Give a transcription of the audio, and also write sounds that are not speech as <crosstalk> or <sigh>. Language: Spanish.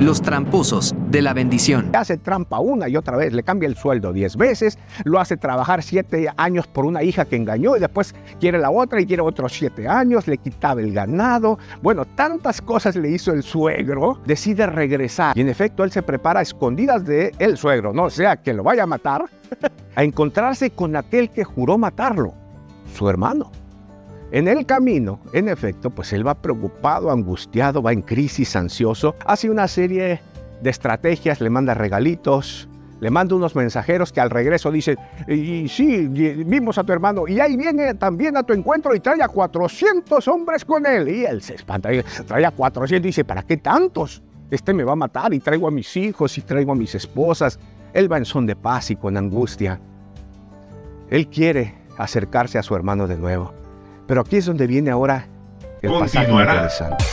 los tramposos de la bendición. Hace trampa una y otra vez, le cambia el sueldo 10 veces, lo hace trabajar 7 años por una hija que engañó y después quiere la otra y quiere otros 7 años, le quitaba el ganado. Bueno, tantas cosas le hizo el suegro, decide regresar y en efecto él se prepara a escondidas de el suegro, no sea que lo vaya a matar, <laughs> a encontrarse con aquel que juró matarlo, su hermano. En el camino, en efecto, pues él va preocupado, angustiado, va en crisis, ansioso, hace una serie de estrategias, le manda regalitos, le manda unos mensajeros que al regreso dicen, y sí, vimos a tu hermano, y ahí viene también a tu encuentro y trae a 400 hombres con él. Y él se espanta, trae a 400 y dice, ¿para qué tantos? Este me va a matar y traigo a mis hijos y traigo a mis esposas. Él va en son de paz y con angustia. Él quiere acercarse a su hermano de nuevo. Pero aquí es donde viene ahora el pasaje interesante.